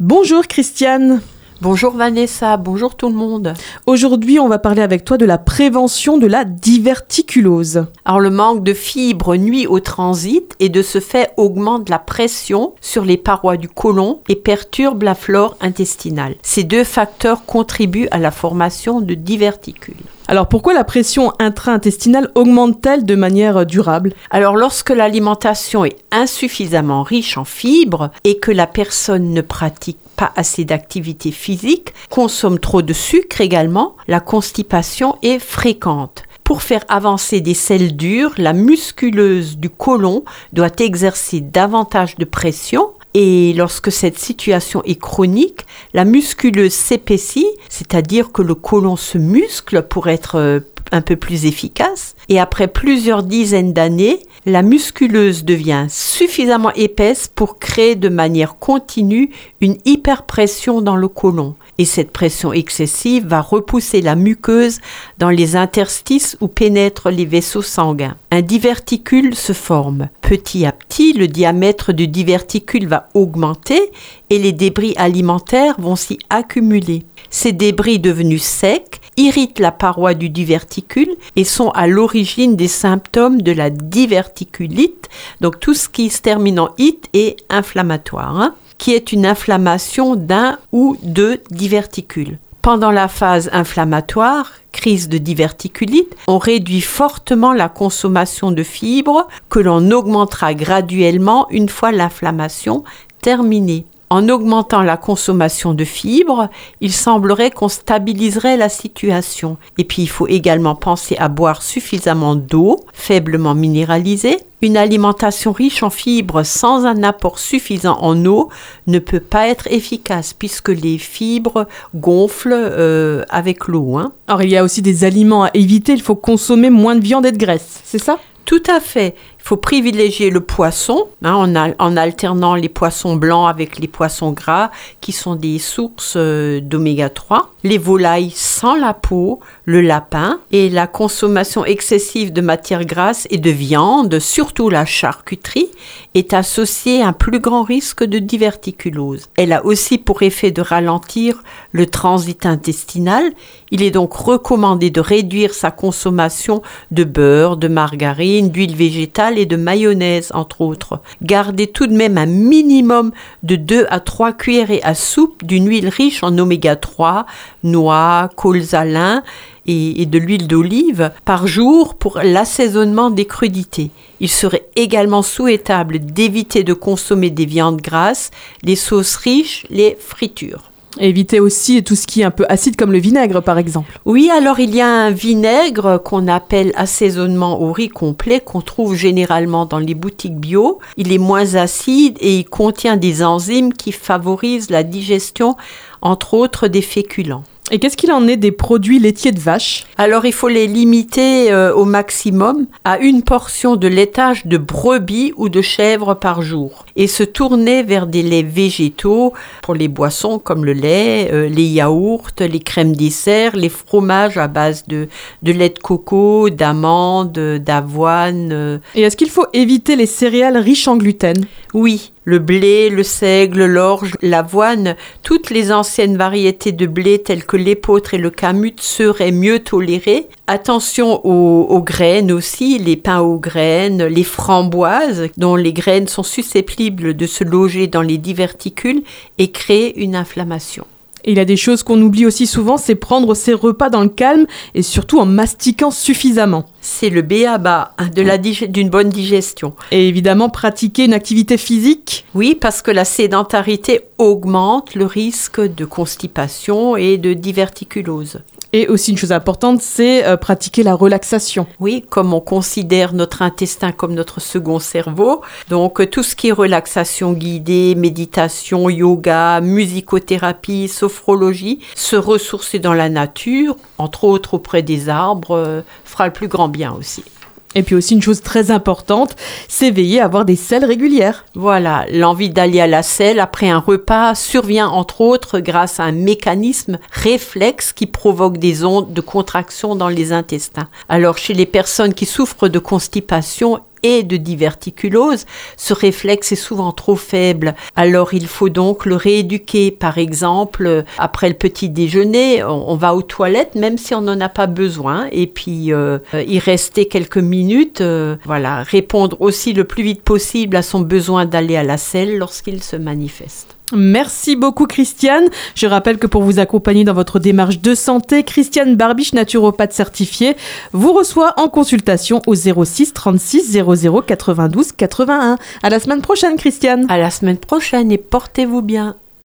Bonjour Christiane. Bonjour Vanessa, bonjour tout le monde. Aujourd'hui, on va parler avec toi de la prévention de la diverticulose. Alors le manque de fibres nuit au transit et de ce fait augmente la pression sur les parois du côlon et perturbe la flore intestinale. Ces deux facteurs contribuent à la formation de diverticules. Alors pourquoi la pression intra-intestinale augmente-t-elle de manière durable? Alors lorsque l'alimentation est insuffisamment riche en fibres et que la personne ne pratique pas assez d'activité physique, consomme trop de sucre également, la constipation est fréquente. Pour faire avancer des selles dures, la musculeuse du côlon doit exercer davantage de pression et lorsque cette situation est chronique, la musculeuse s'épaissit, c'est-à-dire que le côlon se muscle pour être euh, un peu plus efficace. Et après plusieurs dizaines d'années, la musculeuse devient suffisamment épaisse pour créer de manière continue une hyperpression dans le côlon. Et cette pression excessive va repousser la muqueuse dans les interstices où pénètrent les vaisseaux sanguins. Un diverticule se forme. Petit à petit, le diamètre du diverticule va augmenter et les débris alimentaires vont s'y accumuler. Ces débris devenus secs irritent la paroi du diverticule et sont à l'origine des symptômes de la diverticulite. Donc tout ce qui se termine en it est inflammatoire, hein, qui est une inflammation d'un ou deux diverticules. Pendant la phase inflammatoire, crise de diverticulite, on réduit fortement la consommation de fibres que l'on augmentera graduellement une fois l'inflammation terminée. En augmentant la consommation de fibres, il semblerait qu'on stabiliserait la situation. Et puis il faut également penser à boire suffisamment d'eau, faiblement minéralisée. Une alimentation riche en fibres sans un apport suffisant en eau ne peut pas être efficace puisque les fibres gonflent euh, avec l'eau. Hein. Alors il y a aussi des aliments à éviter, il faut consommer moins de viande et de graisse, c'est ça? Tout à fait. Faut privilégier le poisson hein, en, alternant les poissons blancs avec les poissons gras qui sont des sources euh, d'oméga 3, les volailles sans la peau, le lapin et la consommation excessive de matières grasses et de viande, surtout la charcuterie, est associée à un plus grand risque de diverticulose. Elle a aussi pour effet de ralentir le transit intestinal. Il est donc recommandé de réduire sa consommation de beurre, de margarine, d'huile végétale de mayonnaise, entre autres. Gardez tout de même un minimum de 2 à 3 cuillerées à soupe d'une huile riche en oméga 3, noix, colzalin et, et de l'huile d'olive par jour pour l'assaisonnement des crudités. Il serait également souhaitable d'éviter de consommer des viandes grasses, les sauces riches, les fritures. Éviter aussi tout ce qui est un peu acide comme le vinaigre par exemple. Oui, alors il y a un vinaigre qu'on appelle assaisonnement au riz complet qu'on trouve généralement dans les boutiques bio. Il est moins acide et il contient des enzymes qui favorisent la digestion entre autres des féculents. Et qu'est-ce qu'il en est des produits laitiers de vache? Alors il faut les limiter euh, au maximum à une portion de laitage de brebis ou de chèvre par jour et se tourner vers des laits végétaux pour les boissons comme le lait, euh, les yaourts, les crèmes dessert, les fromages à base de, de lait de coco, d'amandes, d'avoine. Euh. Et est-ce qu'il faut éviter les céréales riches en gluten? Oui, le blé, le seigle, l'orge, l'avoine, toutes les anciennes variétés de blé telles que l'épeautre et le camut seraient mieux tolérées. Attention aux, graines aussi, les pains aux graines, les framboises, dont les graines sont susceptibles de se loger dans les diverticules et créer une inflammation il y a des choses qu'on oublie aussi souvent, c'est prendre ses repas dans le calme et surtout en mastiquant suffisamment. C'est le béaba d'une bonne digestion. Et évidemment, pratiquer une activité physique. Oui, parce que la sédentarité augmente le risque de constipation et de diverticulose. Et aussi une chose importante, c'est euh, pratiquer la relaxation. Oui, comme on considère notre intestin comme notre second cerveau, donc euh, tout ce qui est relaxation guidée, méditation, yoga, musicothérapie, sophrologie, se ressourcer dans la nature, entre autres auprès des arbres, euh, fera le plus grand bien aussi. Et puis aussi une chose très importante, c'est veiller à avoir des selles régulières. Voilà, l'envie d'aller à la selle après un repas survient entre autres grâce à un mécanisme réflexe qui provoque des ondes de contraction dans les intestins. Alors chez les personnes qui souffrent de constipation, et de diverticulose, ce réflexe est souvent trop faible. Alors il faut donc le rééduquer. Par exemple, après le petit déjeuner, on, va aux toilettes même si on n'en a pas besoin et puis euh, y rester quelques minutes. Euh, voilà, répondre aussi le plus vite possible à son besoin d'aller à la selle lorsqu'il se manifeste. Merci beaucoup Christiane. Je rappelle que pour vous accompagner dans votre démarche de santé, Christiane Barbiche, naturopathe certifiée, vous reçoit en consultation au 06 36 00 92 81. À la semaine prochaine Christiane. À la semaine prochaine et portez-vous bien.